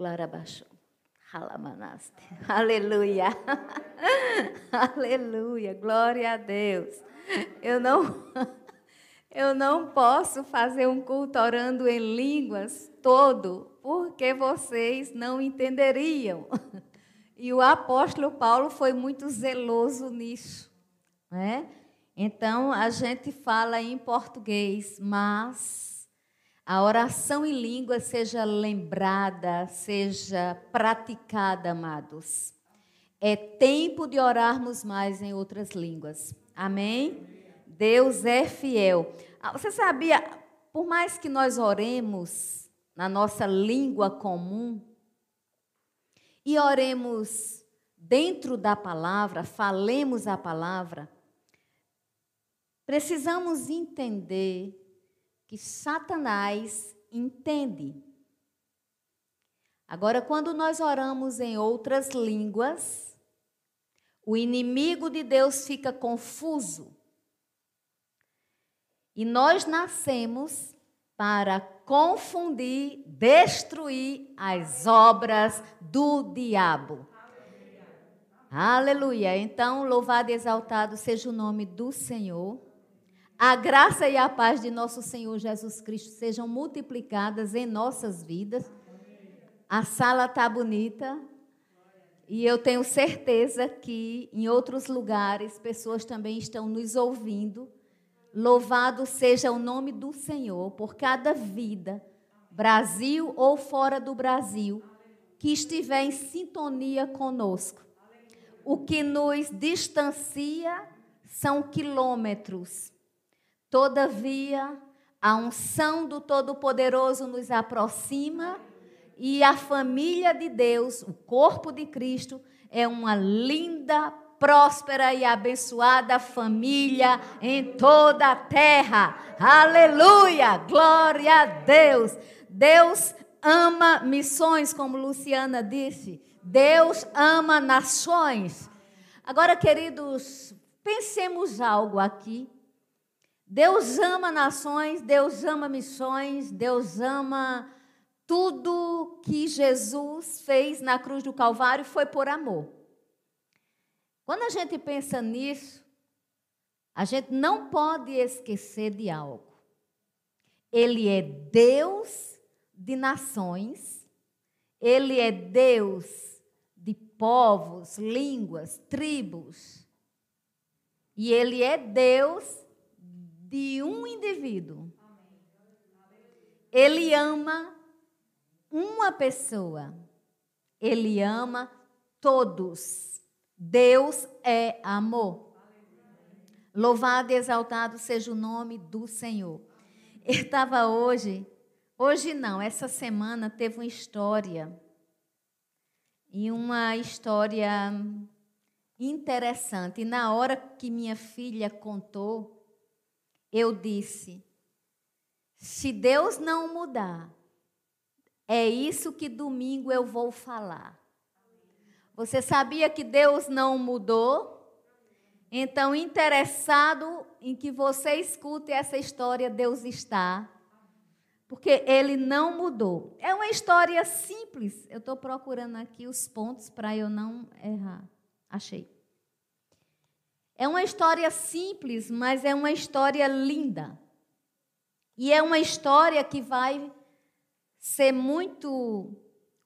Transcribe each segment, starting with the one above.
Glória abaixo. Halamanaste. Aleluia. Aleluia. Glória a Deus. Eu não eu não posso fazer um culto orando em línguas todo, porque vocês não entenderiam. E o apóstolo Paulo foi muito zeloso nisso, né? Então a gente fala em português, mas a oração em língua seja lembrada, seja praticada, amados. É tempo de orarmos mais em outras línguas. Amém? Deus é fiel. Ah, você sabia, por mais que nós oremos na nossa língua comum, e oremos dentro da palavra, falemos a palavra, precisamos entender que Satanás entende. Agora, quando nós oramos em outras línguas, o inimigo de Deus fica confuso. E nós nascemos para confundir, destruir as obras do diabo. Aleluia. Então, louvado e exaltado seja o nome do Senhor. A graça e a paz de nosso Senhor Jesus Cristo sejam multiplicadas em nossas vidas. A sala está bonita. E eu tenho certeza que em outros lugares pessoas também estão nos ouvindo Louvado seja o nome do Senhor por cada vida, Brasil ou fora do Brasil, que estiver em sintonia conosco. O que nos distancia são quilômetros. Todavia, a unção do Todo-Poderoso nos aproxima e a família de Deus, o corpo de Cristo, é uma linda próspera e abençoada família em toda a terra. Aleluia! Glória a Deus. Deus ama missões, como Luciana disse. Deus ama nações. Agora, queridos, pensemos algo aqui. Deus ama nações, Deus ama missões, Deus ama tudo que Jesus fez na cruz do Calvário foi por amor. Quando a gente pensa nisso, a gente não pode esquecer de algo. Ele é Deus de nações, ele é Deus de povos, línguas, tribos. E ele é Deus de um indivíduo. Ele ama uma pessoa. Ele ama todos. Deus é amor. Louvado e exaltado seja o nome do Senhor. Eu estava hoje, hoje não, essa semana teve uma história. E uma história interessante. E na hora que minha filha contou, eu disse: se Deus não mudar, é isso que domingo eu vou falar. Você sabia que Deus não mudou? Então, interessado em que você escute essa história, Deus está. Porque ele não mudou. É uma história simples. Eu estou procurando aqui os pontos para eu não errar. Achei. É uma história simples, mas é uma história linda. E é uma história que vai ser muito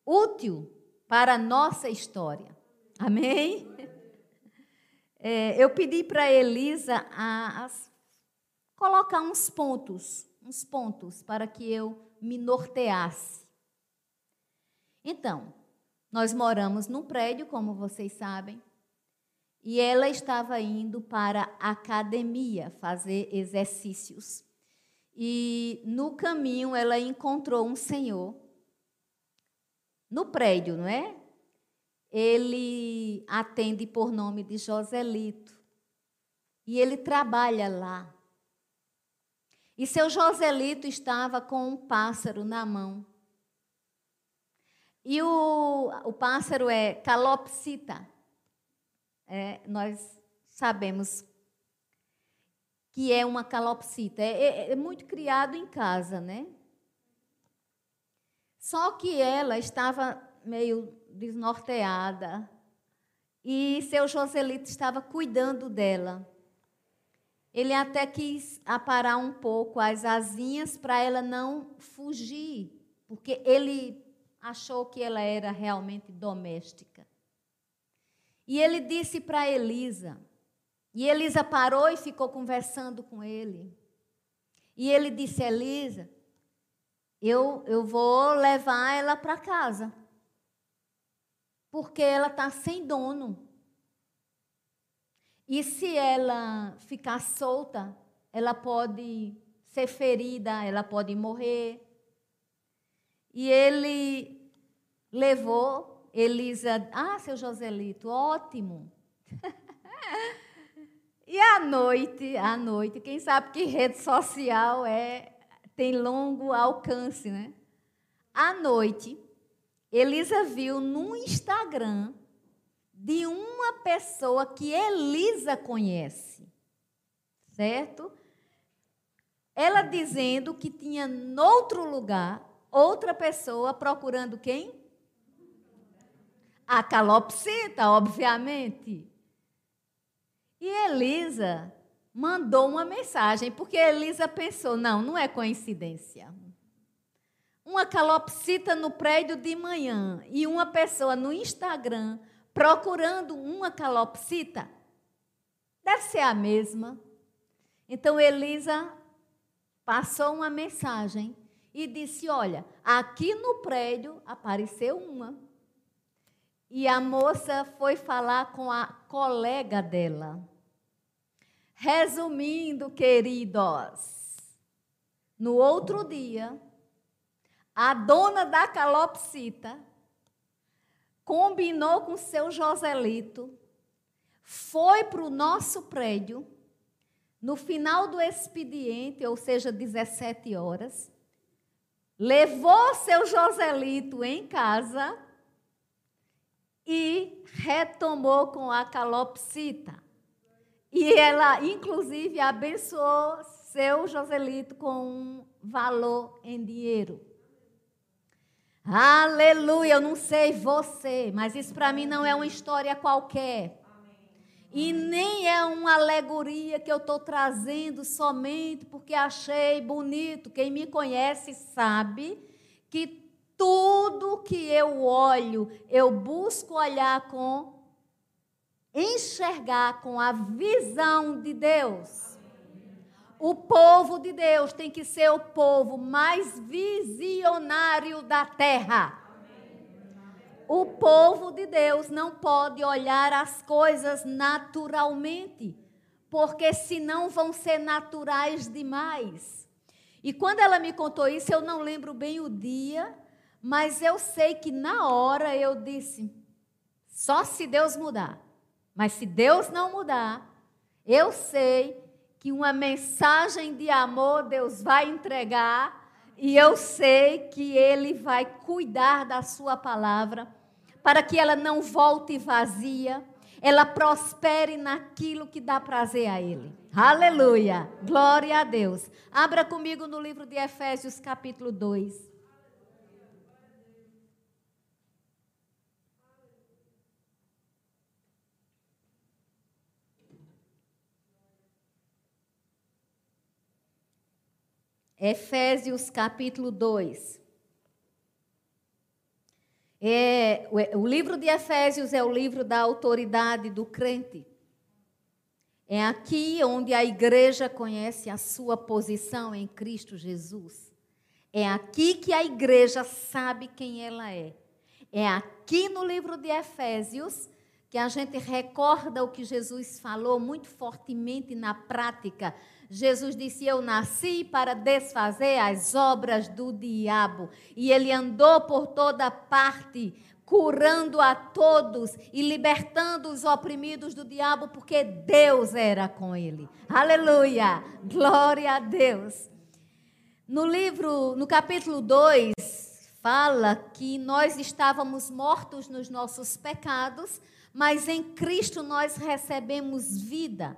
útil para a nossa história. Amém? É, eu pedi para Elisa a, a colocar uns pontos, uns pontos para que eu me norteasse. Então, nós moramos num prédio, como vocês sabem, e ela estava indo para a academia fazer exercícios. E no caminho ela encontrou um senhor no prédio, não é? Ele atende por nome de Joselito. E ele trabalha lá. E seu Joselito estava com um pássaro na mão. E o, o pássaro é calopsita. É, nós sabemos que é uma calopsita. É, é, é muito criado em casa, né? Só que ela estava meio desnorteada e seu Joselito estava cuidando dela. Ele até quis aparar um pouco as asinhas para ela não fugir, porque ele achou que ela era realmente doméstica. E ele disse para Elisa, e Elisa parou e ficou conversando com ele. E ele disse: Elisa, eu, eu vou levar ela para casa, porque ela está sem dono. E se ela ficar solta, ela pode ser ferida, ela pode morrer. E ele levou Elisa, ah, seu Joselito, ótimo. e à noite, à noite, quem sabe que rede social é tem longo alcance, né? À noite, Elisa viu no Instagram de uma pessoa que Elisa conhece, certo? Ela dizendo que tinha noutro lugar outra pessoa procurando quem? A calopsita, obviamente. E Elisa mandou uma mensagem, porque Elisa pensou: não, não é coincidência. Uma calopsita no prédio de manhã e uma pessoa no Instagram procurando uma calopsita, deve ser a mesma. Então Elisa passou uma mensagem e disse: Olha, aqui no prédio apareceu uma. E a moça foi falar com a colega dela. Resumindo, queridos, no outro dia, a dona da calopsita combinou com seu Joselito, foi para o nosso prédio, no final do expediente, ou seja, 17 horas, levou seu Joselito em casa retomou com a calopsita. E ela, inclusive, abençoou seu Joselito com um valor em dinheiro. Aleluia, eu não sei você, mas isso para mim não é uma história qualquer. E nem é uma alegoria que eu estou trazendo somente porque achei bonito. Quem me conhece sabe que tudo que eu olho, eu busco olhar com, enxergar com a visão de Deus. O povo de Deus tem que ser o povo mais visionário da terra. O povo de Deus não pode olhar as coisas naturalmente, porque senão vão ser naturais demais. E quando ela me contou isso, eu não lembro bem o dia, mas eu sei que na hora eu disse: só se Deus mudar. Mas se Deus não mudar, eu sei que uma mensagem de amor Deus vai entregar e eu sei que Ele vai cuidar da Sua palavra para que ela não volte vazia, ela prospere naquilo que dá prazer a Ele. Aleluia! Glória a Deus. Abra comigo no livro de Efésios, capítulo 2. Efésios capítulo 2. É, o livro de Efésios é o livro da autoridade do crente. É aqui onde a igreja conhece a sua posição em Cristo Jesus. É aqui que a igreja sabe quem ela é. É aqui no livro de Efésios que a gente recorda o que Jesus falou muito fortemente na prática Jesus disse: Eu nasci para desfazer as obras do diabo. E ele andou por toda parte, curando a todos e libertando os oprimidos do diabo, porque Deus era com ele. Aleluia! Glória a Deus. No livro, no capítulo 2, fala que nós estávamos mortos nos nossos pecados, mas em Cristo nós recebemos vida.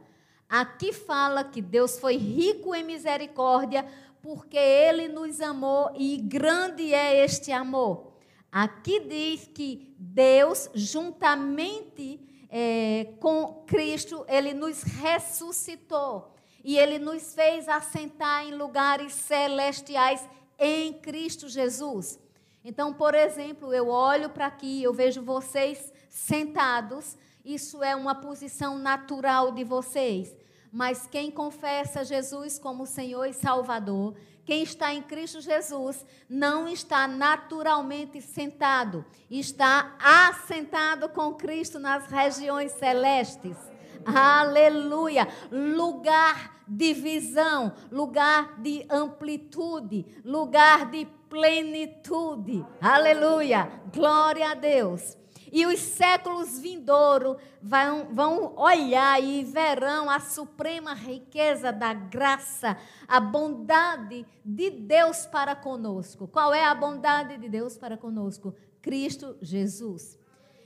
Aqui fala que Deus foi rico em misericórdia porque ele nos amou e grande é este amor. Aqui diz que Deus, juntamente é, com Cristo, ele nos ressuscitou e ele nos fez assentar em lugares celestiais em Cristo Jesus. Então, por exemplo, eu olho para aqui, eu vejo vocês sentados, isso é uma posição natural de vocês. Mas quem confessa Jesus como Senhor e Salvador, quem está em Cristo Jesus, não está naturalmente sentado, está assentado com Cristo nas regiões celestes. Aleluia! Lugar de visão, lugar de amplitude, lugar de plenitude. Aleluia! Glória a Deus. E os séculos vindouros vão, vão olhar e verão a suprema riqueza da graça, a bondade de Deus para conosco. Qual é a bondade de Deus para conosco? Cristo Jesus.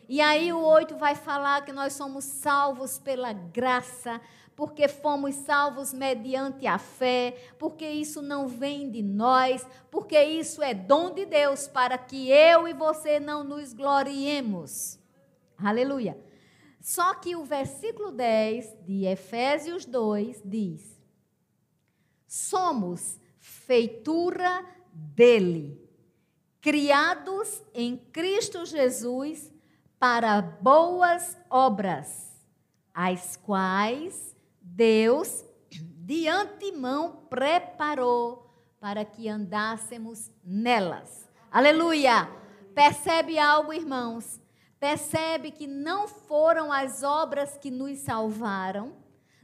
E aí o 8 vai falar que nós somos salvos pela graça, porque fomos salvos mediante a fé, porque isso não vem de nós, porque isso é dom de Deus para que eu e você não nos gloriemos. Aleluia. Só que o versículo 10 de Efésios 2 diz: Somos feitura dele, criados em Cristo Jesus para boas obras, as quais Deus de antemão preparou para que andássemos nelas. Aleluia! Percebe algo, irmãos? Percebe que não foram as obras que nos salvaram,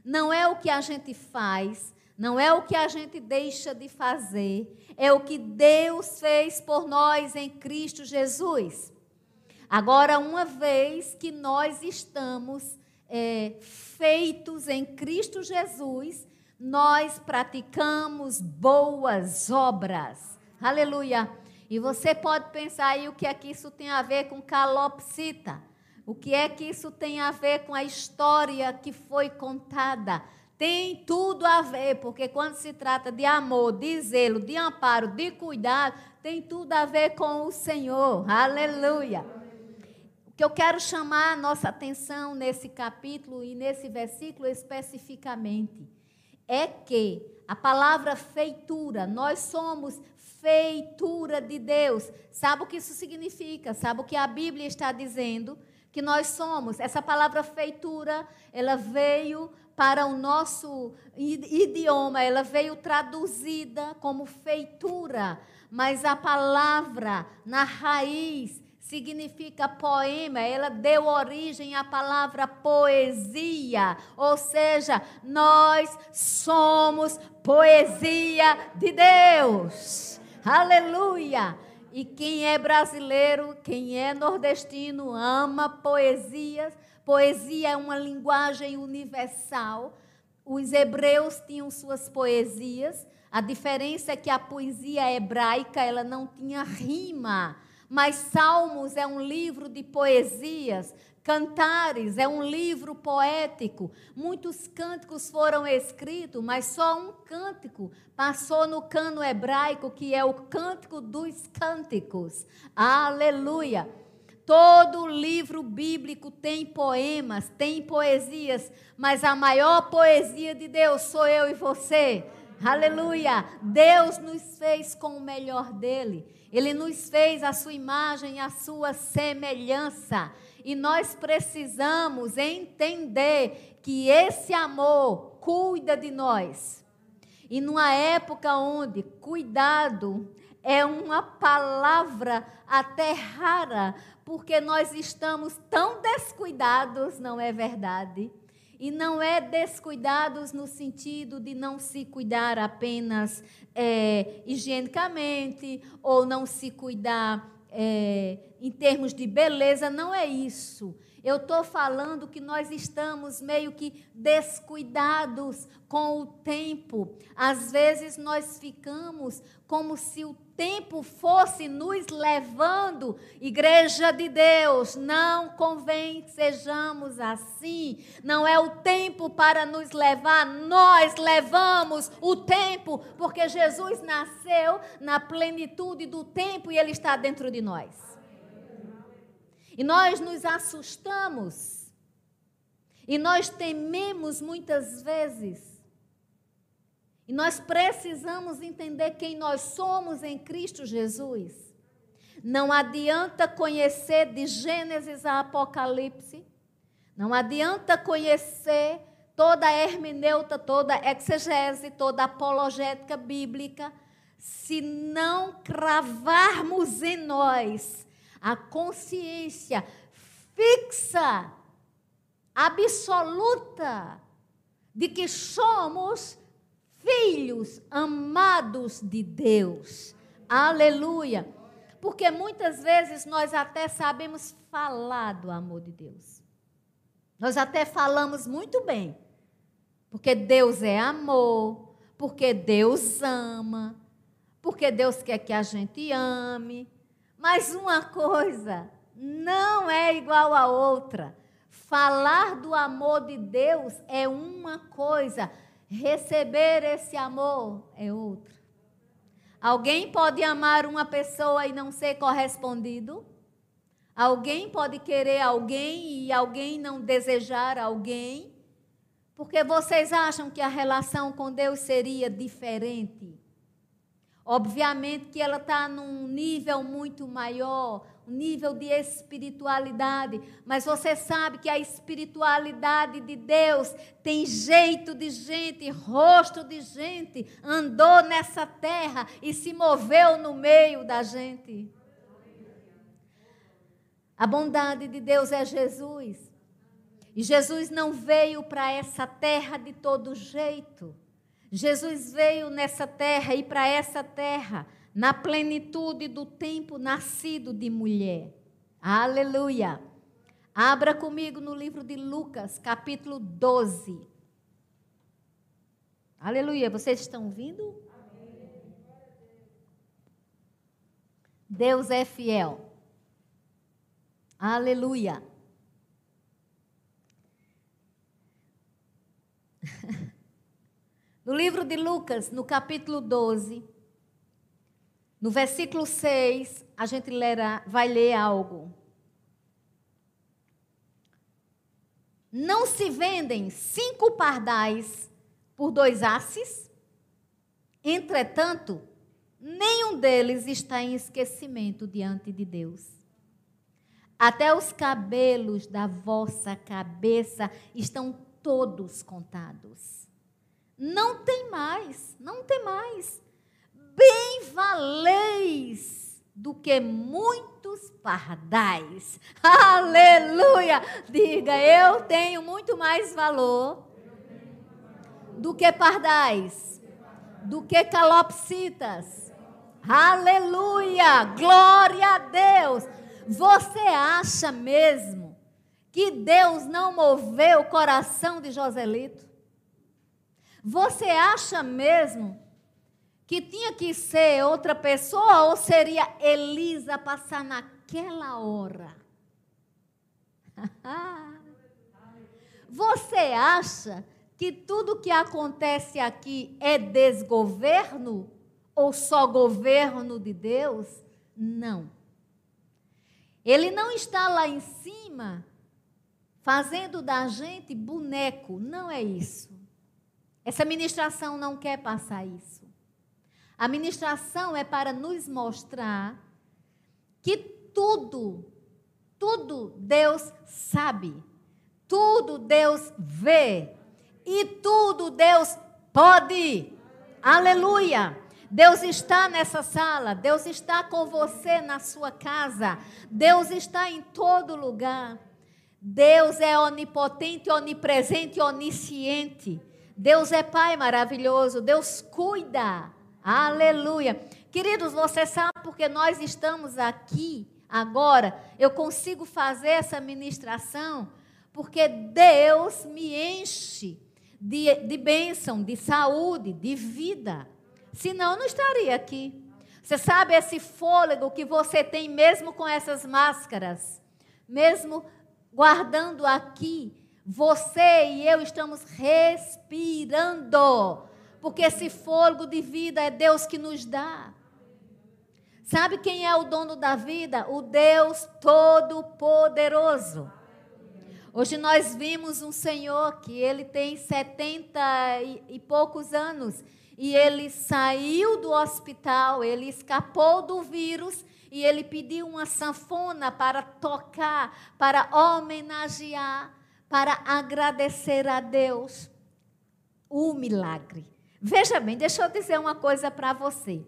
não é o que a gente faz, não é o que a gente deixa de fazer, é o que Deus fez por nós em Cristo Jesus. Agora, uma vez que nós estamos é, feitos em Cristo Jesus, nós praticamos boas obras. Aleluia. E você pode pensar aí o que é que isso tem a ver com calopsita. O que é que isso tem a ver com a história que foi contada? Tem tudo a ver, porque quando se trata de amor, de zelo, de amparo, de cuidado, tem tudo a ver com o Senhor. Aleluia que eu quero chamar a nossa atenção nesse capítulo e nesse versículo especificamente é que a palavra feitura, nós somos feitura de Deus. Sabe o que isso significa? Sabe o que a Bíblia está dizendo? Que nós somos. Essa palavra feitura, ela veio para o nosso idioma, ela veio traduzida como feitura, mas a palavra na raiz significa poema, ela deu origem à palavra poesia, ou seja, nós somos poesia de Deus. Aleluia! E quem é brasileiro, quem é nordestino, ama poesias. Poesia é uma linguagem universal. Os hebreus tinham suas poesias. A diferença é que a poesia hebraica ela não tinha rima mas Salmos é um livro de poesias, Cantares é um livro poético. Muitos cânticos foram escritos, mas só um cântico passou no cano hebraico, que é o cântico dos cânticos. Aleluia! Todo livro bíblico tem poemas, tem poesias, mas a maior poesia de Deus sou eu e você. Aleluia! Deus nos fez com o melhor dele. Ele nos fez a sua imagem, a sua semelhança. E nós precisamos entender que esse amor cuida de nós. E numa época onde cuidado é uma palavra até rara, porque nós estamos tão descuidados, não é verdade? E não é descuidados no sentido de não se cuidar apenas é, higienicamente ou não se cuidar é, em termos de beleza, não é isso. Eu estou falando que nós estamos meio que descuidados com o tempo. Às vezes nós ficamos como se o tempo fosse nos levando, igreja de Deus, não convém que sejamos assim. Não é o tempo para nos levar, nós levamos o tempo, porque Jesus nasceu na plenitude do tempo e ele está dentro de nós. E nós nos assustamos. E nós tememos muitas vezes e nós precisamos entender quem nós somos em Cristo Jesus. Não adianta conhecer de Gênesis a Apocalipse, não adianta conhecer toda a hermeneuta, toda a exegese, toda a apologética bíblica, se não cravarmos em nós a consciência fixa, absoluta, de que somos filhos amados de Deus. Aleluia. Porque muitas vezes nós até sabemos falar do amor de Deus. Nós até falamos muito bem. Porque Deus é amor, porque Deus ama, porque Deus quer que a gente ame. Mas uma coisa não é igual a outra. Falar do amor de Deus é uma coisa, Receber esse amor é outro. Alguém pode amar uma pessoa e não ser correspondido? Alguém pode querer alguém e alguém não desejar alguém? Porque vocês acham que a relação com Deus seria diferente? Obviamente que ela está num nível muito maior, um nível de espiritualidade, mas você sabe que a espiritualidade de Deus tem jeito de gente, rosto de gente, andou nessa terra e se moveu no meio da gente. A bondade de Deus é Jesus. E Jesus não veio para essa terra de todo jeito. Jesus veio nessa terra e para essa terra na plenitude do tempo nascido de mulher. Aleluia. Abra comigo no livro de Lucas, capítulo 12. Aleluia. Vocês estão ouvindo? Deus é fiel. Aleluia. No livro de Lucas, no capítulo 12, no versículo 6, a gente lerá, vai ler algo. Não se vendem cinco pardais por dois asses? Entretanto, nenhum deles está em esquecimento diante de Deus. Até os cabelos da vossa cabeça estão todos contados. Não tem mais, não tem mais bem valeis do que muitos pardais. Aleluia! Diga, eu tenho muito mais valor do que pardais, do que calopsitas. Aleluia! Glória a Deus! Você acha mesmo que Deus não moveu o coração de Joselito? Você acha mesmo que tinha que ser outra pessoa ou seria Elisa passar naquela hora? Você acha que tudo que acontece aqui é desgoverno ou só governo de Deus? Não. Ele não está lá em cima fazendo da gente boneco, não é isso. Essa ministração não quer passar isso. A ministração é para nos mostrar que tudo, tudo Deus sabe, tudo Deus vê e tudo Deus pode. Aleluia! Deus está nessa sala, Deus está com você na sua casa, Deus está em todo lugar. Deus é onipotente, onipresente, onisciente. Deus é Pai maravilhoso, Deus cuida. Aleluia. Queridos, você sabe porque nós estamos aqui agora, eu consigo fazer essa ministração porque Deus me enche de, de bênção, de saúde, de vida. senão eu não estaria aqui. Você sabe esse fôlego que você tem mesmo com essas máscaras, mesmo guardando aqui, você e eu estamos respirando, porque esse fôlego de vida é Deus que nos dá. Sabe quem é o dono da vida? O Deus Todo-Poderoso. Hoje nós vimos um senhor que ele tem 70 e, e poucos anos e ele saiu do hospital, ele escapou do vírus e ele pediu uma sanfona para tocar, para homenagear, para agradecer a Deus o milagre. Veja bem, deixa eu dizer uma coisa para você.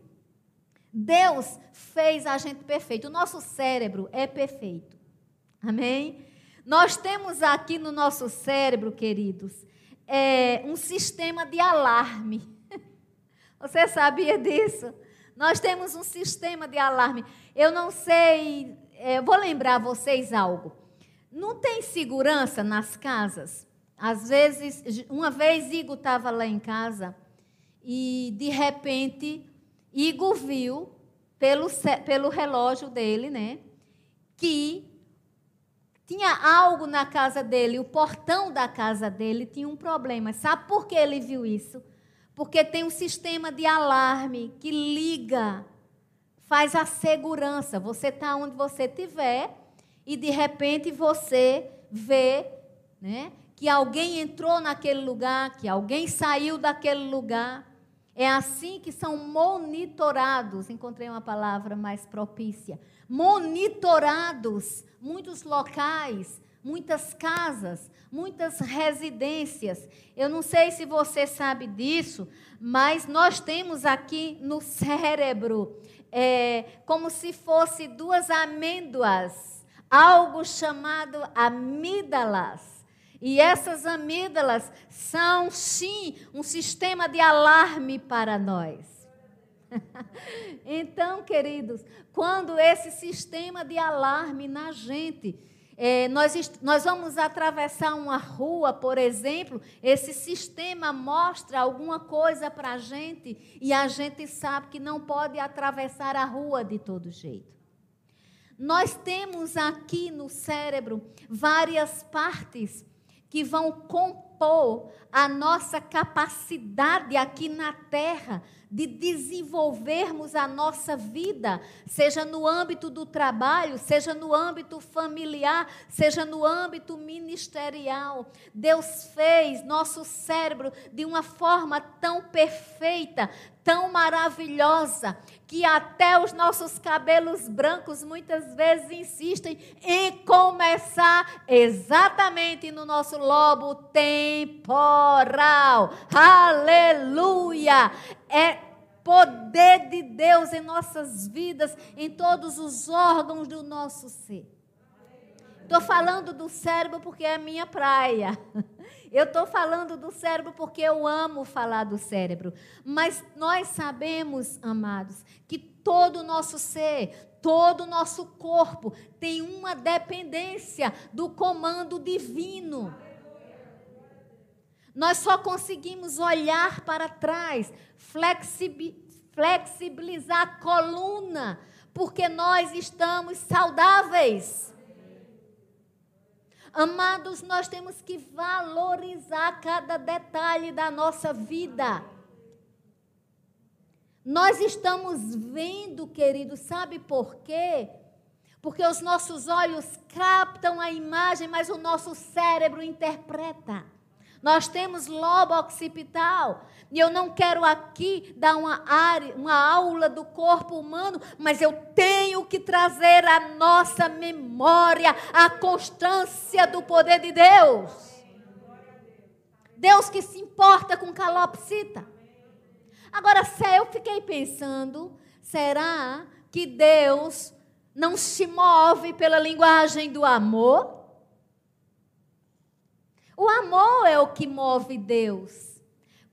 Deus fez a gente perfeito. O nosso cérebro é perfeito. Amém? Nós temos aqui no nosso cérebro, queridos, é, um sistema de alarme. Você sabia disso? Nós temos um sistema de alarme. Eu não sei, é, vou lembrar vocês algo. Não tem segurança nas casas? Às vezes, uma vez Igor estava lá em casa e de repente Igor viu pelo, pelo relógio dele, né? Que tinha algo na casa dele, o portão da casa dele tinha um problema. Sabe por que ele viu isso? Porque tem um sistema de alarme que liga, faz a segurança. Você está onde você estiver e de repente você vê, né? Que alguém entrou naquele lugar, que alguém saiu daquele lugar. É assim que são monitorados, encontrei uma palavra mais propícia. Monitorados muitos locais, muitas casas, muitas residências. Eu não sei se você sabe disso, mas nós temos aqui no cérebro é, como se fosse duas amêndoas, algo chamado amígdalas. E essas amígdalas são, sim, um sistema de alarme para nós. então, queridos, quando esse sistema de alarme na gente, é, nós, nós vamos atravessar uma rua, por exemplo, esse sistema mostra alguma coisa para a gente e a gente sabe que não pode atravessar a rua de todo jeito. Nós temos aqui no cérebro várias partes que vão compor a nossa capacidade aqui na terra de desenvolvermos a nossa vida, seja no âmbito do trabalho, seja no âmbito familiar, seja no âmbito ministerial. Deus fez nosso cérebro de uma forma tão perfeita, tão maravilhosa, que até os nossos cabelos brancos muitas vezes insistem em começar exatamente no nosso lobo temporal. Aleluia! É poder de Deus em nossas vidas, em todos os órgãos do nosso ser. Estou falando do cérebro porque é a minha praia. Eu estou falando do cérebro porque eu amo falar do cérebro. Mas nós sabemos, amados, que todo o nosso ser, todo o nosso corpo tem uma dependência do comando divino. Nós só conseguimos olhar para trás, flexibilizar a coluna, porque nós estamos saudáveis. Amados, nós temos que valorizar cada detalhe da nossa vida. Nós estamos vendo, querido, sabe por quê? Porque os nossos olhos captam a imagem, mas o nosso cérebro interpreta. Nós temos lobo occipital. E eu não quero aqui dar uma, área, uma aula do corpo humano, mas eu tenho que trazer à nossa memória a constância do poder de Deus. Deus que se importa com calopsita. Agora, se eu fiquei pensando, será que Deus não se move pela linguagem do amor? O amor é o que move Deus.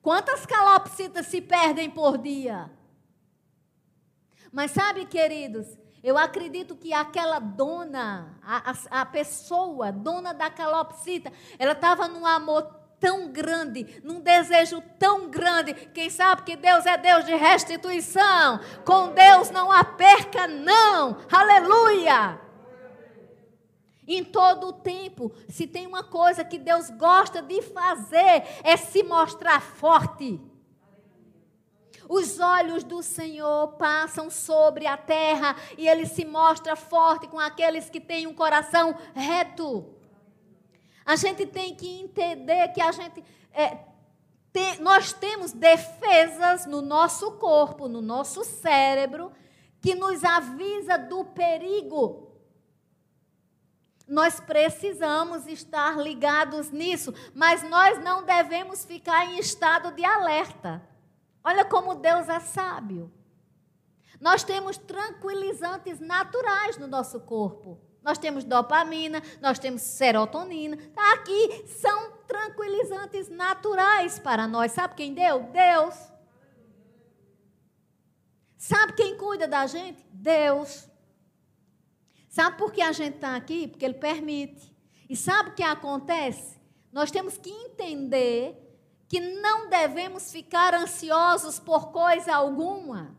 Quantas calopsitas se perdem por dia? Mas sabe, queridos, eu acredito que aquela dona, a, a, a pessoa, dona da calopsita, ela estava num amor tão grande, num desejo tão grande. Quem sabe que Deus é Deus de restituição. Com Deus não há perca, não. Aleluia! Em todo o tempo, se tem uma coisa que Deus gosta de fazer, é se mostrar forte. Os olhos do Senhor passam sobre a terra e ele se mostra forte com aqueles que têm um coração reto. A gente tem que entender que a gente é, tem, nós temos defesas no nosso corpo, no nosso cérebro, que nos avisa do perigo. Nós precisamos estar ligados nisso, mas nós não devemos ficar em estado de alerta. Olha como Deus é sábio. Nós temos tranquilizantes naturais no nosso corpo. Nós temos dopamina, nós temos serotonina. Tá aqui são tranquilizantes naturais para nós. Sabe quem deu? Deus. Sabe quem cuida da gente? Deus. Sabe por que a gente está aqui? Porque Ele permite. E sabe o que acontece? Nós temos que entender que não devemos ficar ansiosos por coisa alguma,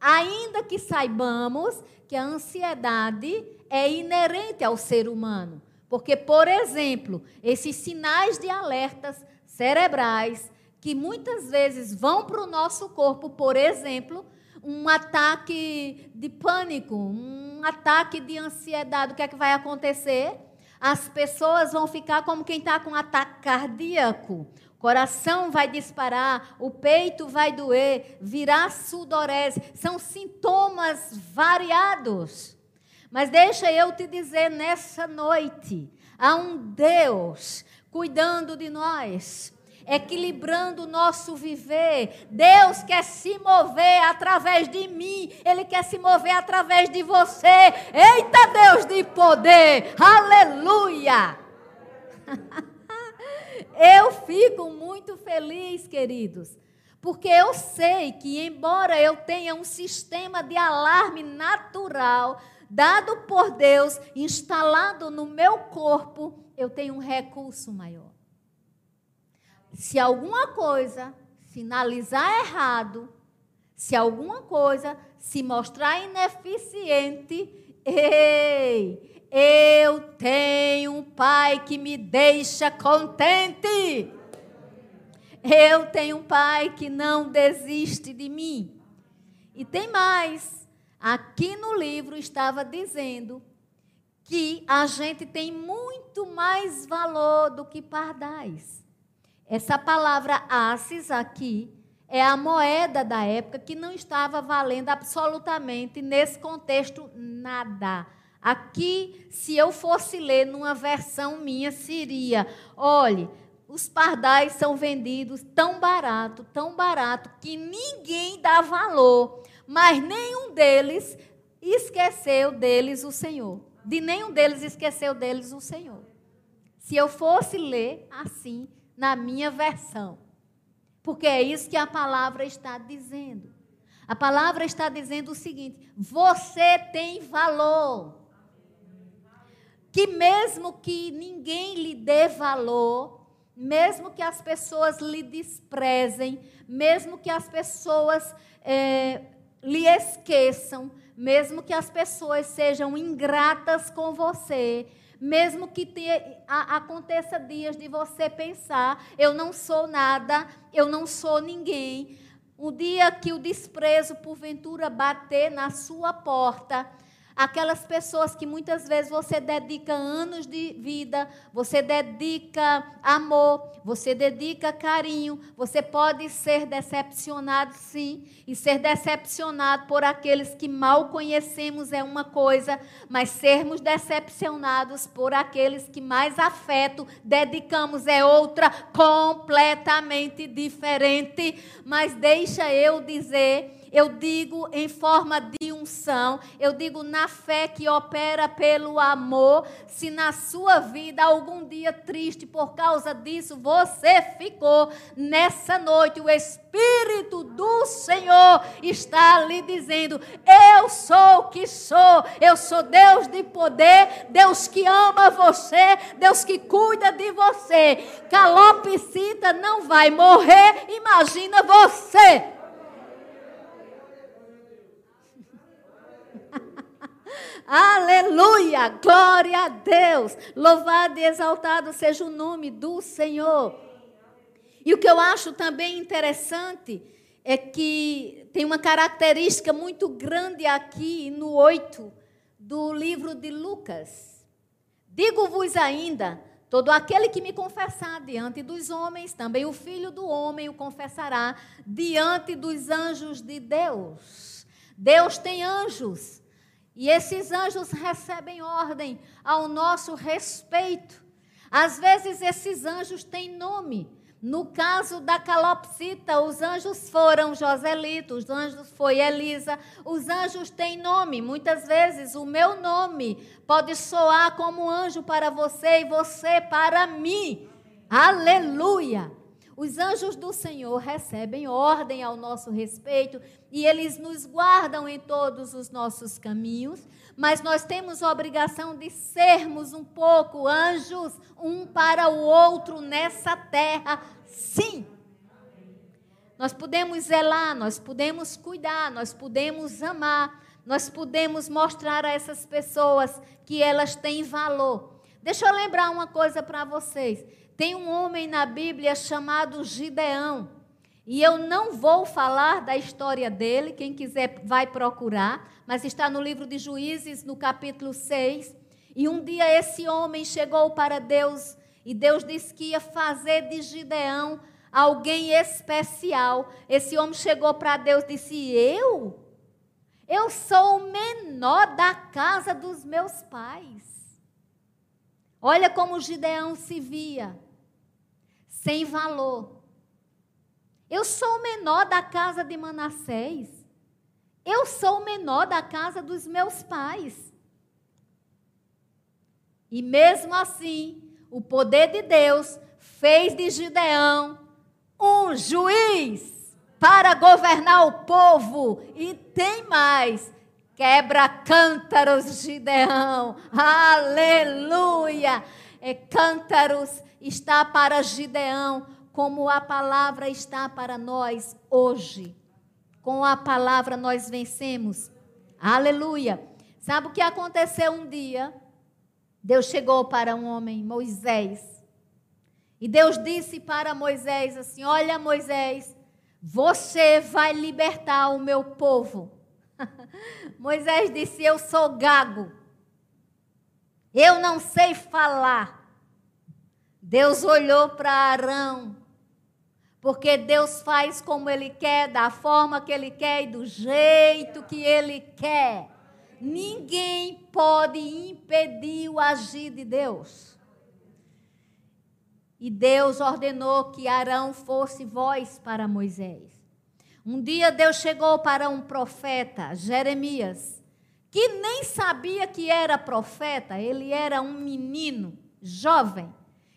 ainda que saibamos que a ansiedade é inerente ao ser humano. Porque, por exemplo, esses sinais de alertas cerebrais que muitas vezes vão para o nosso corpo, por exemplo, um ataque de pânico, um ataque de ansiedade, o que é que vai acontecer? As pessoas vão ficar como quem está com um ataque cardíaco coração vai disparar, o peito vai doer, virá sudorese. São sintomas variados. Mas deixa eu te dizer nessa noite, há um Deus cuidando de nós, equilibrando o nosso viver. Deus quer se mover através de mim, Ele quer se mover através de você. Eita Deus de poder! Aleluia! Eu fico muito feliz, queridos, porque eu sei que, embora eu tenha um sistema de alarme natural, dado por Deus, instalado no meu corpo, eu tenho um recurso maior. Se alguma coisa sinalizar errado, se alguma coisa se mostrar ineficiente, ei, eu tenho um pai que me deixa contente. Eu tenho um pai que não desiste de mim. E tem mais. Aqui no livro estava dizendo que a gente tem muito mais valor do que pardais. Essa palavra assis aqui é a moeda da época que não estava valendo absolutamente nesse contexto nada Aqui, se eu fosse ler numa versão minha, seria: olhe, os pardais são vendidos tão barato, tão barato, que ninguém dá valor, mas nenhum deles esqueceu deles o Senhor. De nenhum deles esqueceu deles o Senhor. Se eu fosse ler assim, na minha versão. Porque é isso que a palavra está dizendo. A palavra está dizendo o seguinte: você tem valor que mesmo que ninguém lhe dê valor, mesmo que as pessoas lhe desprezem, mesmo que as pessoas é, lhe esqueçam, mesmo que as pessoas sejam ingratas com você, mesmo que a, aconteça dias de você pensar, eu não sou nada, eu não sou ninguém. O dia que o desprezo porventura bater na sua porta, aquelas pessoas que muitas vezes você dedica anos de vida, você dedica amor, você dedica carinho, você pode ser decepcionado sim, e ser decepcionado por aqueles que mal conhecemos é uma coisa, mas sermos decepcionados por aqueles que mais afeto dedicamos é outra completamente diferente. Mas deixa eu dizer eu digo em forma de unção, eu digo na fé que opera pelo amor. Se na sua vida algum dia triste por causa disso você ficou, nessa noite o Espírito do Senhor está lhe dizendo: Eu sou o que sou, eu sou Deus de poder, Deus que ama você, Deus que cuida de você. Calopsita não vai morrer, imagina você. Aleluia! Glória a Deus! Louvado e exaltado seja o nome do Senhor. E o que eu acho também interessante é que tem uma característica muito grande aqui no 8 do livro de Lucas. Digo-vos ainda: todo aquele que me confessar diante dos homens, também o filho do homem o confessará diante dos anjos de Deus. Deus tem anjos e esses anjos recebem ordem ao nosso respeito. Às vezes esses anjos têm nome. No caso da calopsita, os anjos foram Joselito, os anjos foi Elisa. Os anjos têm nome. Muitas vezes o meu nome pode soar como anjo para você e você para mim. Aleluia! Os anjos do Senhor recebem ordem ao nosso respeito e eles nos guardam em todos os nossos caminhos, mas nós temos a obrigação de sermos um pouco anjos um para o outro nessa terra, sim. Nós podemos zelar, nós podemos cuidar, nós podemos amar, nós podemos mostrar a essas pessoas que elas têm valor. Deixa eu lembrar uma coisa para vocês. Tem um homem na Bíblia chamado Gideão. E eu não vou falar da história dele, quem quiser vai procurar, mas está no livro de Juízes, no capítulo 6. E um dia esse homem chegou para Deus e Deus disse que ia fazer de Gideão alguém especial. Esse homem chegou para Deus e disse: Eu? Eu sou o menor da casa dos meus pais. Olha como Gideão se via sem valor. Eu sou o menor da casa de Manassés. Eu sou o menor da casa dos meus pais. E mesmo assim, o poder de Deus fez de Gideão um juiz para governar o povo. E tem mais. Quebra cântaros, Gideão. Aleluia. É cântaros está para Gideão, como a palavra está para nós hoje. Com a palavra nós vencemos. Aleluia. Sabe o que aconteceu um dia? Deus chegou para um homem, Moisés. E Deus disse para Moisés assim: Olha, Moisés, você vai libertar o meu povo. Moisés disse: Eu sou gago. Eu não sei falar. Deus olhou para Arão, porque Deus faz como Ele quer, da forma que Ele quer e do jeito que Ele quer. Ninguém pode impedir o agir de Deus. E Deus ordenou que Arão fosse voz para Moisés. Um dia Deus chegou para um profeta, Jeremias, que nem sabia que era profeta, ele era um menino, jovem.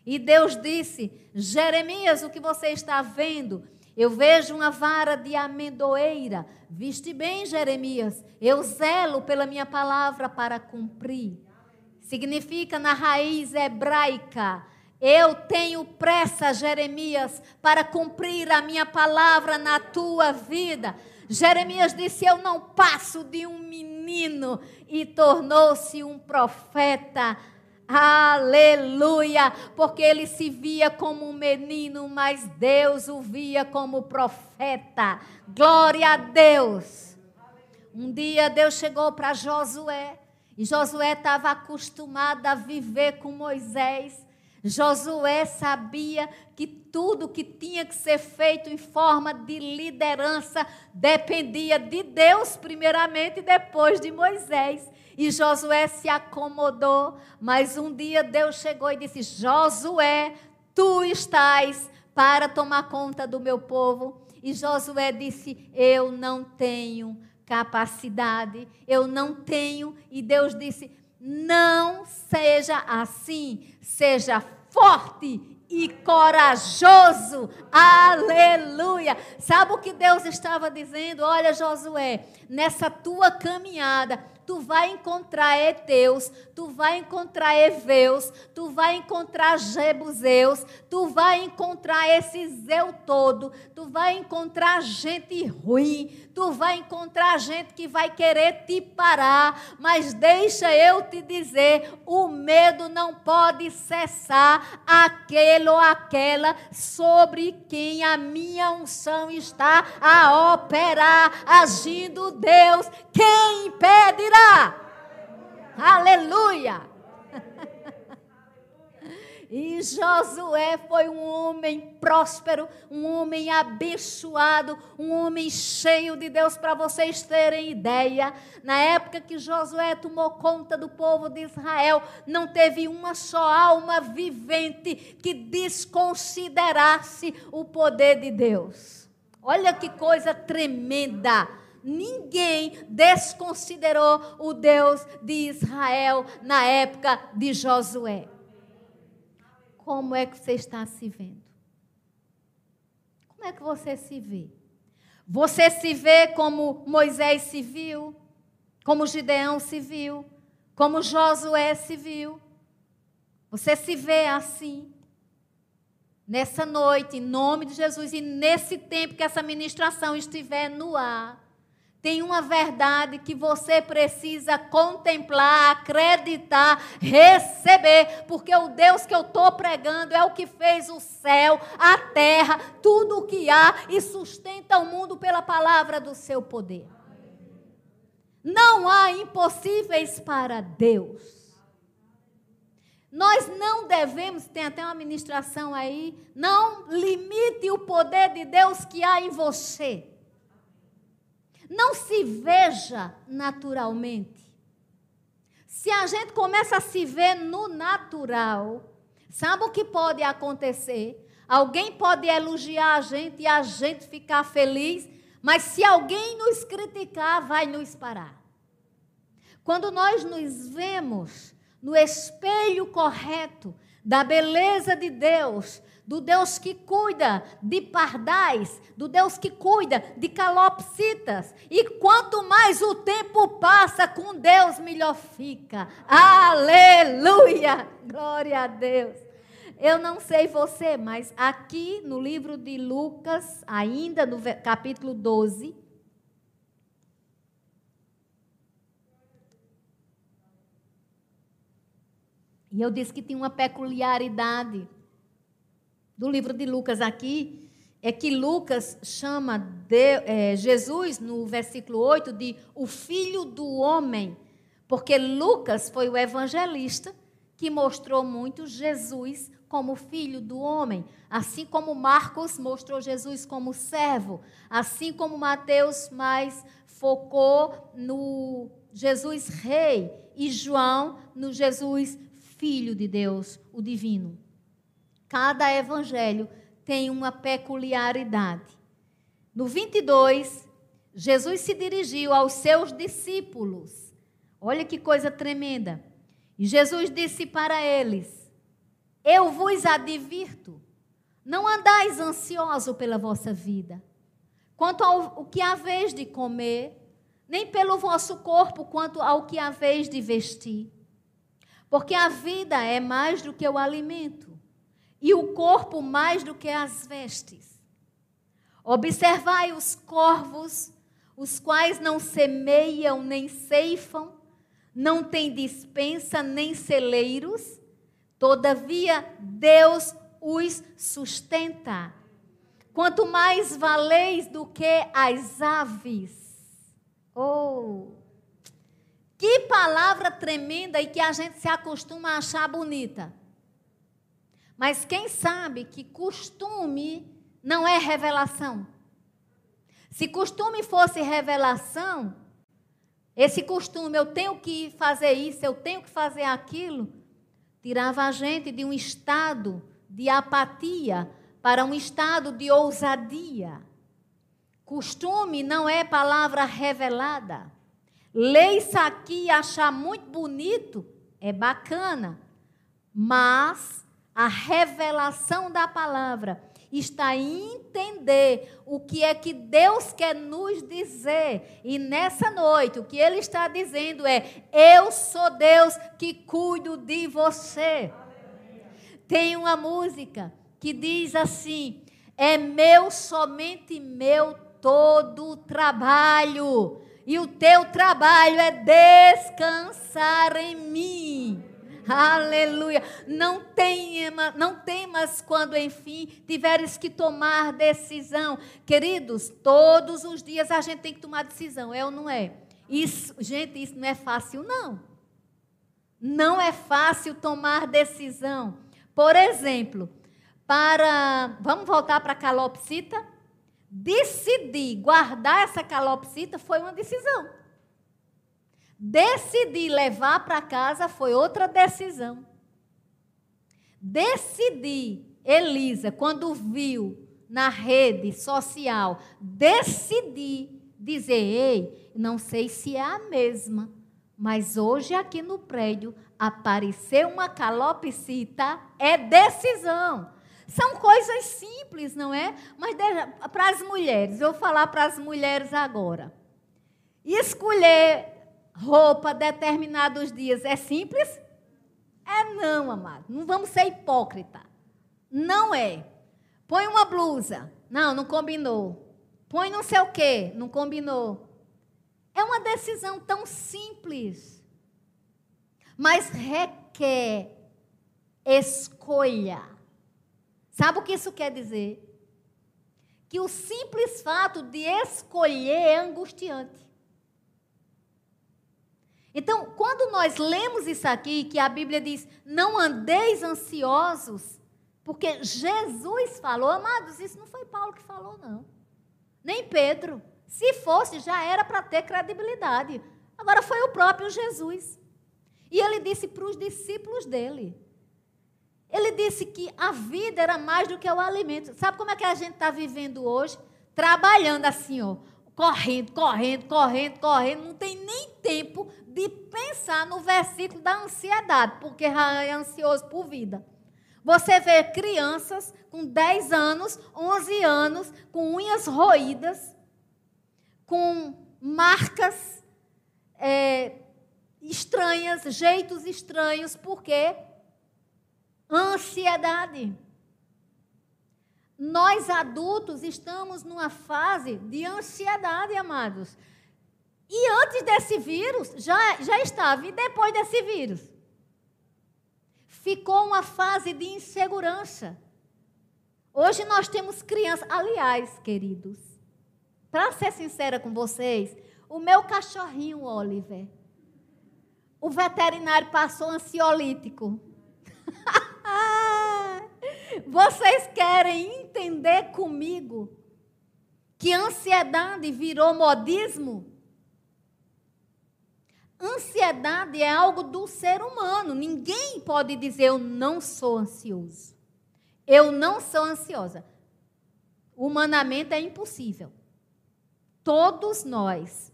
E Deus disse: Jeremias, o que você está vendo? Eu vejo uma vara de amendoeira. Viste bem, Jeremias, eu zelo pela minha palavra para cumprir. Significa na raiz hebraica. Eu tenho pressa, Jeremias, para cumprir a minha palavra na tua vida. Jeremias disse: Eu não passo de um menino e tornou-se um profeta. Aleluia! Porque ele se via como um menino, mas Deus o via como profeta. Glória a Deus! Um dia Deus chegou para Josué, e Josué estava acostumado a viver com Moisés. Josué sabia que tudo que tinha que ser feito em forma de liderança dependia de Deus, primeiramente, e depois de Moisés. E Josué se acomodou, mas um dia Deus chegou e disse: Josué, tu estás para tomar conta do meu povo. E Josué disse: Eu não tenho capacidade, eu não tenho. E Deus disse: Não seja assim, seja forte e corajoso. Aleluia! Sabe o que Deus estava dizendo? Olha, Josué, nessa tua caminhada, tu vai encontrar Eteus, tu vai encontrar Eveus, tu vai encontrar Jebuseus, tu vai encontrar esse Zeu todo, tu vai encontrar gente ruim, tu vai encontrar gente que vai querer te parar, mas deixa eu te dizer, o medo não pode cessar aquele ou aquela sobre quem a minha unção está a operar, agindo Deus, quem impedirá? Aleluia! E Josué foi um homem próspero, um homem abençoado, um homem cheio de Deus, para vocês terem ideia. Na época que Josué tomou conta do povo de Israel, não teve uma só alma vivente que desconsiderasse o poder de Deus. Olha que coisa tremenda ninguém desconsiderou o Deus de Israel na época de Josué. Como é que você está se vendo? Como é que você se vê? Você se vê como Moisés se viu, como Gideão se viu, como Josué se viu. Você se vê assim. Nessa noite, em nome de Jesus, e nesse tempo que essa ministração estiver no ar, tem uma verdade que você precisa contemplar, acreditar, receber, porque o Deus que eu estou pregando é o que fez o céu, a terra, tudo o que há e sustenta o mundo pela palavra do seu poder. Não há impossíveis para Deus. Nós não devemos, tem até uma ministração aí, não limite o poder de Deus que há em você. Não se veja naturalmente. Se a gente começa a se ver no natural, sabe o que pode acontecer? Alguém pode elogiar a gente e a gente ficar feliz, mas se alguém nos criticar, vai nos parar. Quando nós nos vemos no espelho correto da beleza de Deus, do Deus que cuida de pardais, do Deus que cuida de calopsitas. E quanto mais o tempo passa com Deus, melhor fica. Aleluia! Glória a Deus. Eu não sei você, mas aqui no livro de Lucas, ainda no capítulo 12, E eu disse que tinha uma peculiaridade do livro de Lucas aqui é que Lucas chama de, é, Jesus, no versículo 8, de o filho do homem, porque Lucas foi o evangelista que mostrou muito Jesus como filho do homem, assim como Marcos mostrou Jesus como servo, assim como Mateus mais focou no Jesus rei e João no Jesus filho de Deus, o divino. Cada evangelho tem uma peculiaridade. No 22, Jesus se dirigiu aos seus discípulos. Olha que coisa tremenda. E Jesus disse para eles: Eu vos advirto, não andais ansioso pela vossa vida, quanto ao que haveis de comer, nem pelo vosso corpo quanto ao que haveis de vestir. Porque a vida é mais do que o alimento e o corpo mais do que as vestes. Observai os corvos, os quais não semeiam nem ceifam, não têm dispensa nem celeiros, todavia Deus os sustenta. Quanto mais valeis do que as aves. Oh! Que palavra tremenda e que a gente se acostuma a achar bonita. Mas quem sabe que costume não é revelação? Se costume fosse revelação, esse costume, eu tenho que fazer isso, eu tenho que fazer aquilo, tirava a gente de um estado de apatia para um estado de ousadia. Costume não é palavra revelada. Ler isso aqui e achar muito bonito é bacana, mas a revelação da palavra está em entender o que é que Deus quer nos dizer. E nessa noite, o que Ele está dizendo é: Eu sou Deus que cuido de você. Tem uma música que diz assim: É meu, somente meu, todo o trabalho. E o teu trabalho é descansar em mim. Aleluia. Não temas, não temas quando, enfim, tiveres que tomar decisão. Queridos, todos os dias a gente tem que tomar decisão, é ou não é? Isso, gente, isso não é fácil, não. Não é fácil tomar decisão. Por exemplo, para. Vamos voltar para a calopsita? Decidir guardar essa calopsita foi uma decisão. Decidir levar para casa foi outra decisão. Decidir, Elisa, quando viu na rede social, decidir dizer: ei, não sei se é a mesma, mas hoje aqui no prédio apareceu uma calopsita, é decisão. São coisas simples, não é? Mas para as mulheres, eu vou falar para as mulheres agora. Escolher roupa determinados dias é simples? É não, amado. Não vamos ser hipócrita. Não é. Põe uma blusa. Não, não combinou. Põe não sei o quê. Não combinou. É uma decisão tão simples. Mas requer escolha. Sabe o que isso quer dizer? Que o simples fato de escolher é angustiante. Então, quando nós lemos isso aqui, que a Bíblia diz: não andeis ansiosos, porque Jesus falou, amados, isso não foi Paulo que falou, não. Nem Pedro. Se fosse, já era para ter credibilidade. Agora foi o próprio Jesus. E ele disse para os discípulos dele. Ele disse que a vida era mais do que o alimento. Sabe como é que a gente está vivendo hoje? Trabalhando assim, ó correndo, correndo, correndo, correndo, não tem nem tempo de pensar no versículo da ansiedade, porque é ansioso por vida. Você vê crianças com 10 anos, 11 anos, com unhas roídas, com marcas é, estranhas, jeitos estranhos, porque ansiedade. Nós adultos estamos numa fase de ansiedade, amados. E antes desse vírus, já, já estava. E depois desse vírus? Ficou uma fase de insegurança. Hoje nós temos crianças. Aliás, queridos, para ser sincera com vocês, o meu cachorrinho, Oliver, o veterinário passou ansiolítico. Vocês querem entender comigo que ansiedade virou modismo? Ansiedade é algo do ser humano. Ninguém pode dizer eu não sou ansioso. Eu não sou ansiosa. Humanamente é impossível. Todos nós,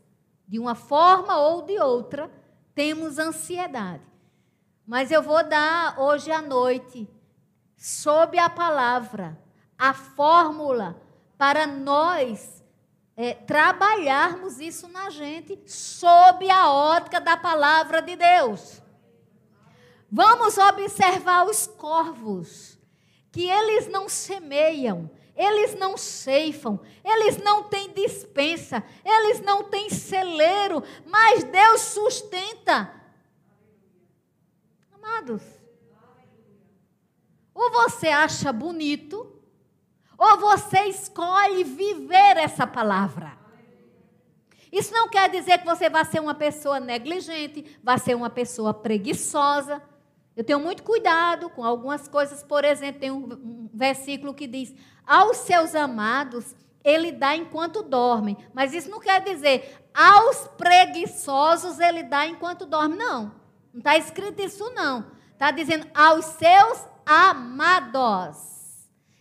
de uma forma ou de outra, temos ansiedade. Mas eu vou dar hoje à noite sob a palavra, a fórmula para nós é, trabalharmos isso na gente sob a ótica da palavra de Deus. Vamos observar os corvos, que eles não semeiam, eles não ceifam, eles não têm dispensa, eles não têm celeiro, mas Deus sustenta. Amados, ou você acha bonito, ou você escolhe viver essa palavra. Isso não quer dizer que você vai ser uma pessoa negligente, vai ser uma pessoa preguiçosa. Eu tenho muito cuidado com algumas coisas. Por exemplo, tem um, versículo que diz: Aos seus amados ele dá enquanto dormem. Mas isso não quer dizer aos preguiçosos ele dá enquanto dorme. Não. Não está escrito isso, não. Está dizendo aos seus amados.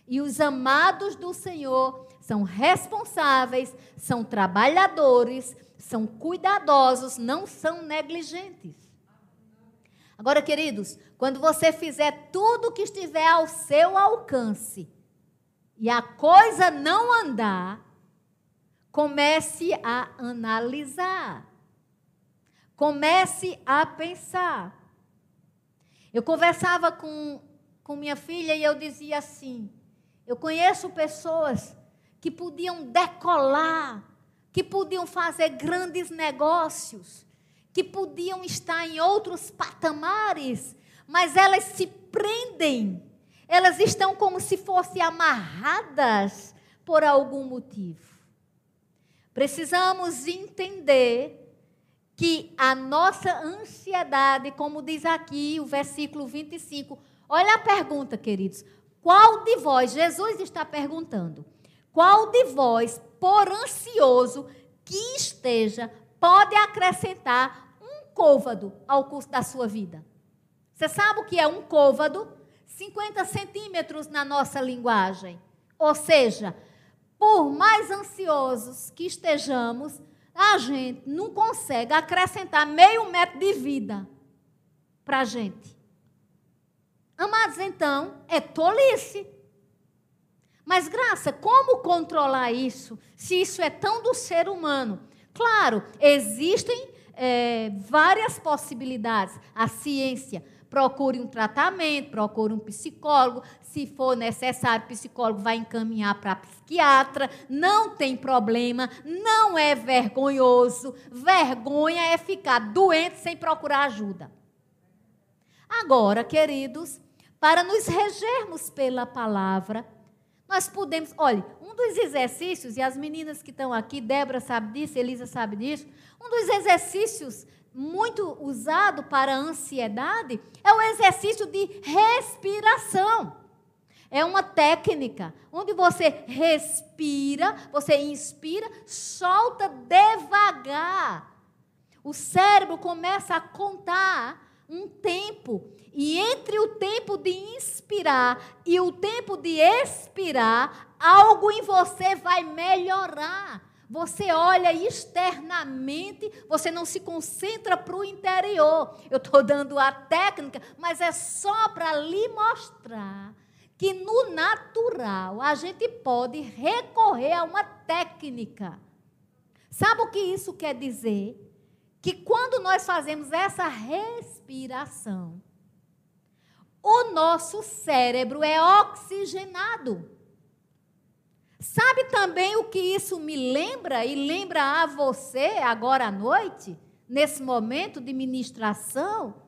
E os amados do Senhor são responsáveis, são trabalhadores, são cuidadosos, não são negligentes. Agora, queridos, quando você fizer tudo o que estiver ao seu alcance e a coisa não andar, comece a analisar. Comece a pensar. Eu conversava com, com minha filha e eu dizia assim: eu conheço pessoas que podiam decolar, que podiam fazer grandes negócios, que podiam estar em outros patamares, mas elas se prendem, elas estão como se fossem amarradas por algum motivo. Precisamos entender que a nossa ansiedade, como diz aqui o versículo 25, olha a pergunta, queridos. Qual de vós, Jesus está perguntando, qual de vós, por ansioso que esteja, pode acrescentar um côvado ao curso da sua vida? Você sabe o que é um côvado? 50 centímetros na nossa linguagem. Ou seja, por mais ansiosos que estejamos, a gente não consegue acrescentar meio metro de vida para a gente. Amados, então, é tolice. Mas, graça, como controlar isso, se isso é tão do ser humano? Claro, existem é, várias possibilidades. A ciência procure um tratamento, procure um psicólogo. Se for necessário, o psicólogo vai encaminhar para psiquiatra. Não tem problema, não é vergonhoso. Vergonha é ficar doente sem procurar ajuda. Agora, queridos, para nos regermos pela palavra, nós podemos, olha, um dos exercícios, e as meninas que estão aqui, Débora sabe disso, Elisa sabe disso, um dos exercícios muito usado para a ansiedade é o exercício de respiração. É uma técnica onde você respira, você inspira, solta devagar. O cérebro começa a contar um tempo. E entre o tempo de inspirar e o tempo de expirar, algo em você vai melhorar. Você olha externamente, você não se concentra para o interior. Eu estou dando a técnica, mas é só para lhe mostrar que no natural a gente pode recorrer a uma técnica. Sabe o que isso quer dizer? Que quando nós fazemos essa respiração, o nosso cérebro é oxigenado. Sabe também o que isso me lembra e lembra a você agora à noite, nesse momento de ministração?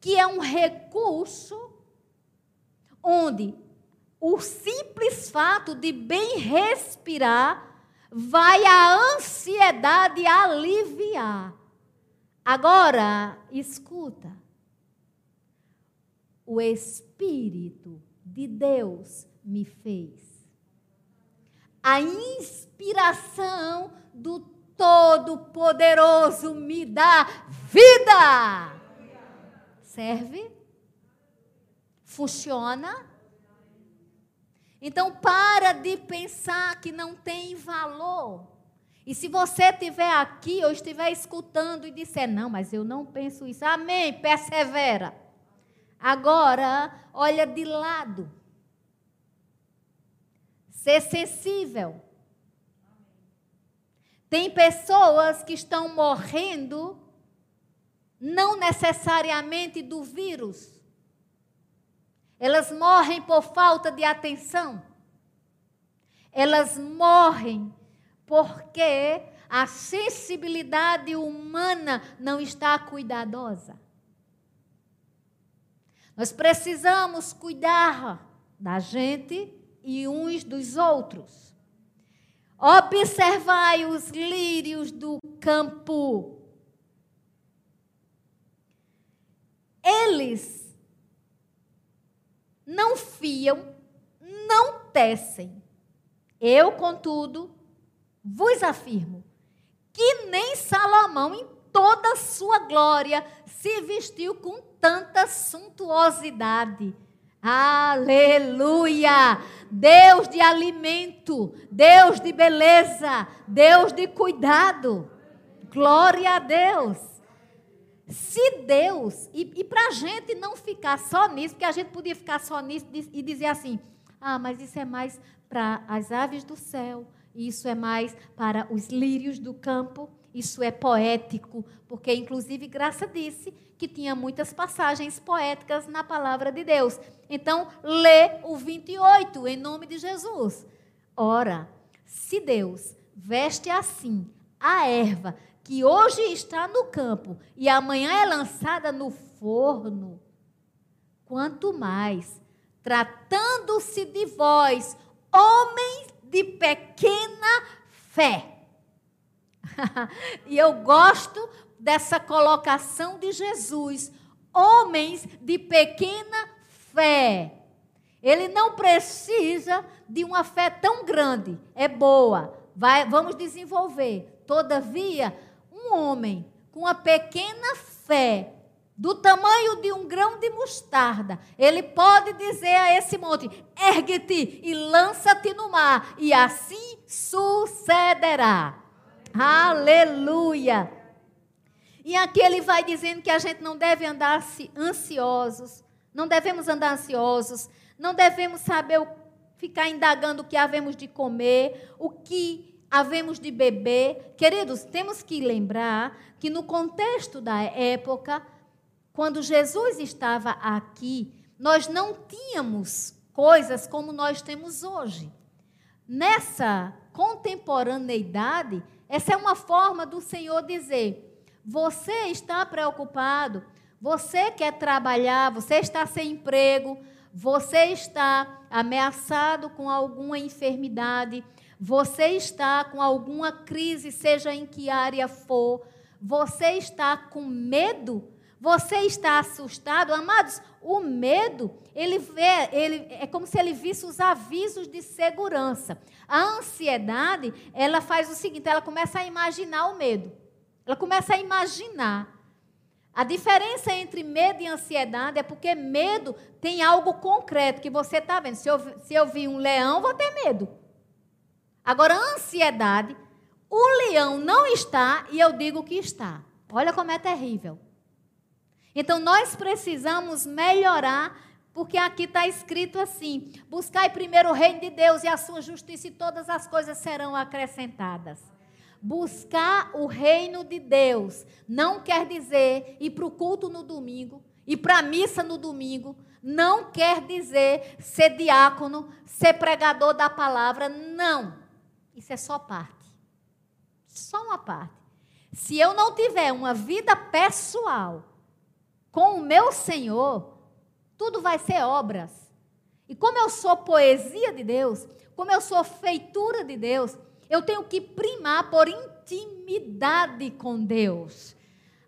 Que é um recurso onde o simples fato de bem respirar vai a ansiedade aliviar. Agora, escuta. O Espírito de Deus me fez a inspiração do Todo-Poderoso me dá vida. Serve? Funciona? Então, para de pensar que não tem valor. E se você estiver aqui ou estiver escutando e disser, não, mas eu não penso isso, amém, persevera. Agora, olha de lado. Ser sensível. Tem pessoas que estão morrendo não necessariamente do vírus. Elas morrem por falta de atenção. Elas morrem porque a sensibilidade humana não está cuidadosa. Nós precisamos cuidar da gente e uns dos outros. Observai os lírios do campo. Eles não fiam, não tecem. Eu, contudo, vos afirmo que nem Salomão, em toda a sua glória, se vestiu com tanta suntuosidade. Aleluia! Deus de alimento, Deus de beleza, Deus de cuidado. Glória a Deus. Se Deus, e, e para a gente não ficar só nisso, porque a gente podia ficar só nisso e dizer assim: ah, mas isso é mais para as aves do céu, isso é mais para os lírios do campo, isso é poético, porque inclusive Graça disse que tinha muitas passagens poéticas na palavra de Deus. Então, lê o 28 em nome de Jesus. Ora, se Deus veste assim a erva que hoje está no campo e amanhã é lançada no forno, quanto mais, tratando-se de vós, homens de pequena fé. e eu gosto dessa colocação de Jesus, homens de pequena fé. Ele não precisa de uma fé tão grande, é boa, vai, vamos desenvolver. Todavia, um homem com uma pequena fé, do tamanho de um grão de mostarda, ele pode dizer a esse monte: ergue-te e lança-te no mar, e assim sucederá. Aleluia! E aqui ele vai dizendo que a gente não deve andar ansiosos, não devemos andar ansiosos, não devemos saber ficar indagando o que havemos de comer, o que havemos de beber. Queridos, temos que lembrar que no contexto da época, quando Jesus estava aqui, nós não tínhamos coisas como nós temos hoje. Nessa contemporaneidade, essa é uma forma do Senhor dizer: você está preocupado, você quer trabalhar, você está sem emprego, você está ameaçado com alguma enfermidade, você está com alguma crise, seja em que área for, você está com medo, você está assustado, amados, o medo, ele vê, ele é como se ele visse os avisos de segurança. A ansiedade, ela faz o seguinte, ela começa a imaginar o medo. Ela começa a imaginar. A diferença entre medo e ansiedade é porque medo tem algo concreto que você está vendo. Se eu, se eu vi um leão, vou ter medo. Agora, ansiedade, o leão não está e eu digo que está. Olha como é terrível. Então, nós precisamos melhorar, porque aqui está escrito assim: buscai primeiro o reino de Deus e a sua justiça, e todas as coisas serão acrescentadas. Buscar o reino de Deus não quer dizer ir para o culto no domingo, ir para a missa no domingo, não quer dizer ser diácono, ser pregador da palavra, não. Isso é só parte. Só uma parte. Se eu não tiver uma vida pessoal com o meu Senhor, tudo vai ser obras. E como eu sou poesia de Deus, como eu sou feitura de Deus, eu tenho que primar por intimidade com Deus.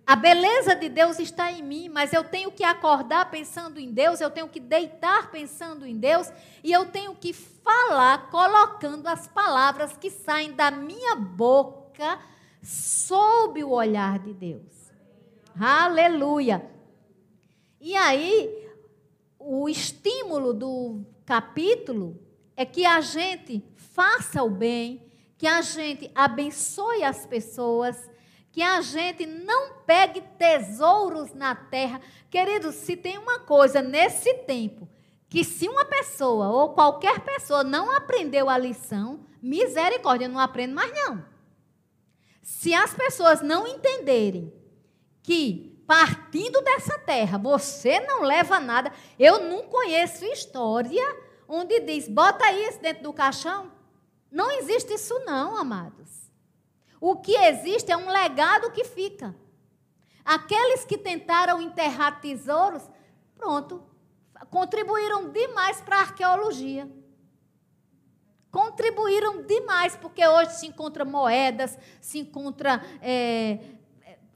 A beleza de Deus está em mim, mas eu tenho que acordar pensando em Deus, eu tenho que deitar pensando em Deus, e eu tenho que falar colocando as palavras que saem da minha boca sob o olhar de Deus. Aleluia. E aí, o estímulo do capítulo é que a gente faça o bem, que a gente abençoe as pessoas que a gente não pegue tesouros na terra. Queridos, se tem uma coisa nesse tempo, que se uma pessoa ou qualquer pessoa não aprendeu a lição, misericórdia, não aprende mais não. Se as pessoas não entenderem que partindo dessa terra você não leva nada, eu não conheço história onde diz, bota isso dentro do caixão. Não existe isso não, amados. O que existe é um legado que fica. Aqueles que tentaram enterrar tesouros, pronto, contribuíram demais para a arqueologia. Contribuíram demais, porque hoje se encontra moedas, se encontra é,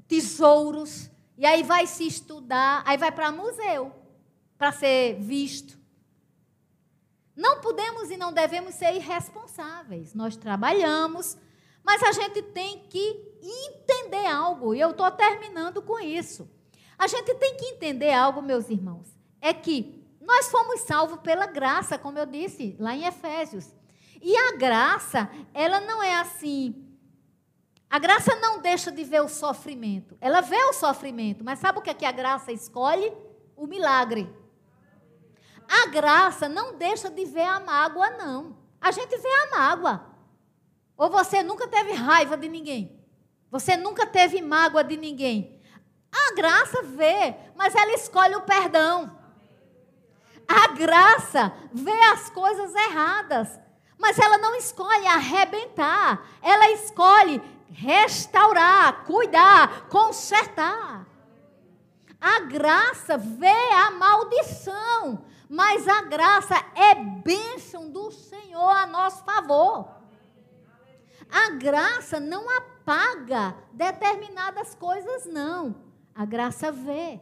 tesouros, e aí vai se estudar, aí vai para museu, para ser visto. Não podemos e não devemos ser irresponsáveis. Nós trabalhamos, mas a gente tem que entender algo, e eu estou terminando com isso. A gente tem que entender algo, meus irmãos, é que Nós fomos salvos pela graça, como eu disse lá em Efésios. E a graça, ela não é assim. A graça não deixa de ver o sofrimento. Ela vê o sofrimento, mas sabe o que, é que a graça escolhe? O milagre. A graça não deixa de ver a mágoa, não. A gente vê a mágoa. Ou você nunca teve raiva de ninguém. Você nunca teve mágoa de ninguém. A graça vê, mas ela escolhe o perdão. A graça vê as coisas erradas, mas ela não escolhe arrebentar. Ela escolhe restaurar, cuidar, consertar. A graça vê a maldição, mas a graça é bênção do Senhor a nosso favor. A graça não apaga determinadas coisas, não. A graça vê.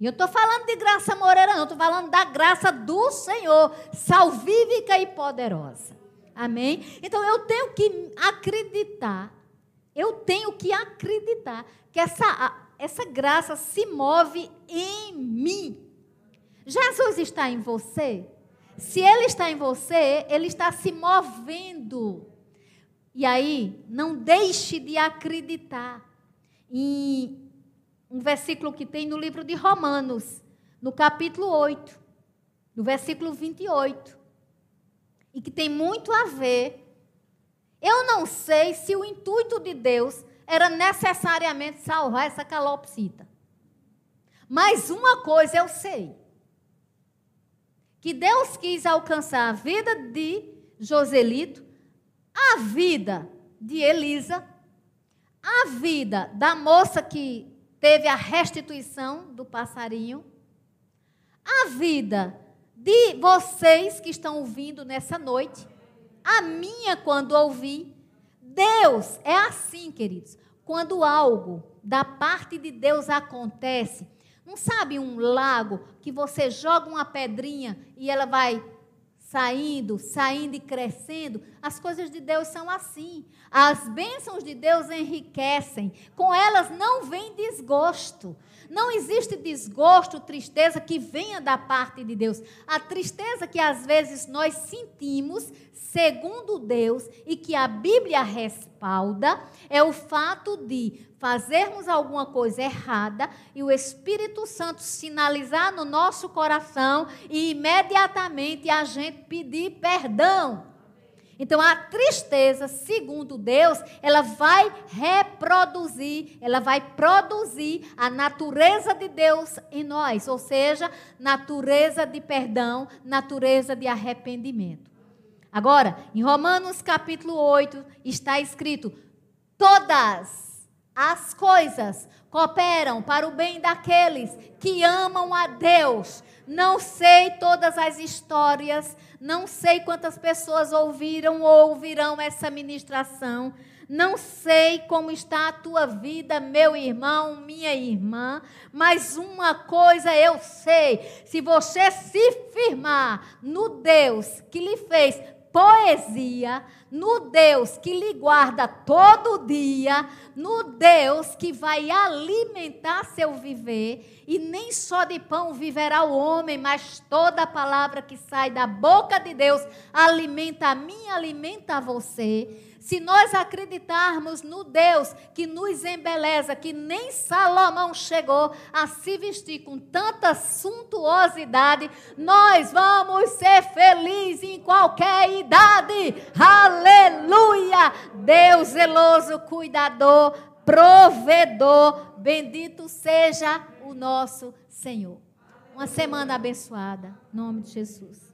E eu estou falando de graça moreira, não, estou falando da graça do Senhor, salvífica e poderosa. Amém? Então eu tenho que acreditar, eu tenho que acreditar que essa, essa graça se move em mim. Jesus está em você? Se ele está em você, ele está se movendo. E aí, não deixe de acreditar em um versículo que tem no livro de Romanos, no capítulo 8, no versículo 28, e que tem muito a ver. Eu não sei se o intuito de Deus era necessariamente salvar essa calopsita. Mas uma coisa eu sei: que Deus quis alcançar a vida de Joselito, a vida de Elisa, a vida da moça que teve a restituição do passarinho. A vida de vocês que estão ouvindo nessa noite, a minha quando ouvi. Deus é assim, queridos. Quando algo da parte de Deus acontece, não sabe um lago que você joga uma pedrinha e ela vai saindo, saindo e crescendo. As coisas de Deus são assim. As bênçãos de Deus enriquecem. Com elas não vem desgosto. Não existe desgosto, tristeza que venha da parte de Deus. A tristeza que às vezes nós sentimos, segundo Deus, e que a Bíblia respalda, é o fato de fazermos alguma coisa errada e o Espírito Santo sinalizar no nosso coração e imediatamente a gente pedir perdão. Então a tristeza, segundo Deus, ela vai reproduzir, ela vai produzir a natureza de Deus em nós, ou seja, natureza de perdão, natureza de arrependimento. Agora, em Romanos capítulo 8 está escrito: todas as coisas cooperam para o bem daqueles que amam a Deus. Não sei todas as histórias, não sei quantas pessoas ouviram ou ouvirão essa ministração. Não sei como está a tua vida, meu irmão, minha irmã, mas uma coisa eu sei: se você se firmar no Deus que lhe fez poesia, no Deus que lhe guarda todo dia, no Deus que vai alimentar seu viver, e nem só de pão viverá o homem, mas toda palavra que sai da boca de Deus alimenta a mim, alimenta a você. Se nós acreditarmos no Deus que nos embeleza, que nem Salomão chegou a se vestir com tanta suntuosidade, nós vamos ser felizes em qualquer idade. Aleluia! Deus zeloso, cuidador, provedor, bendito seja o nosso Senhor. Uma semana abençoada, em nome de Jesus.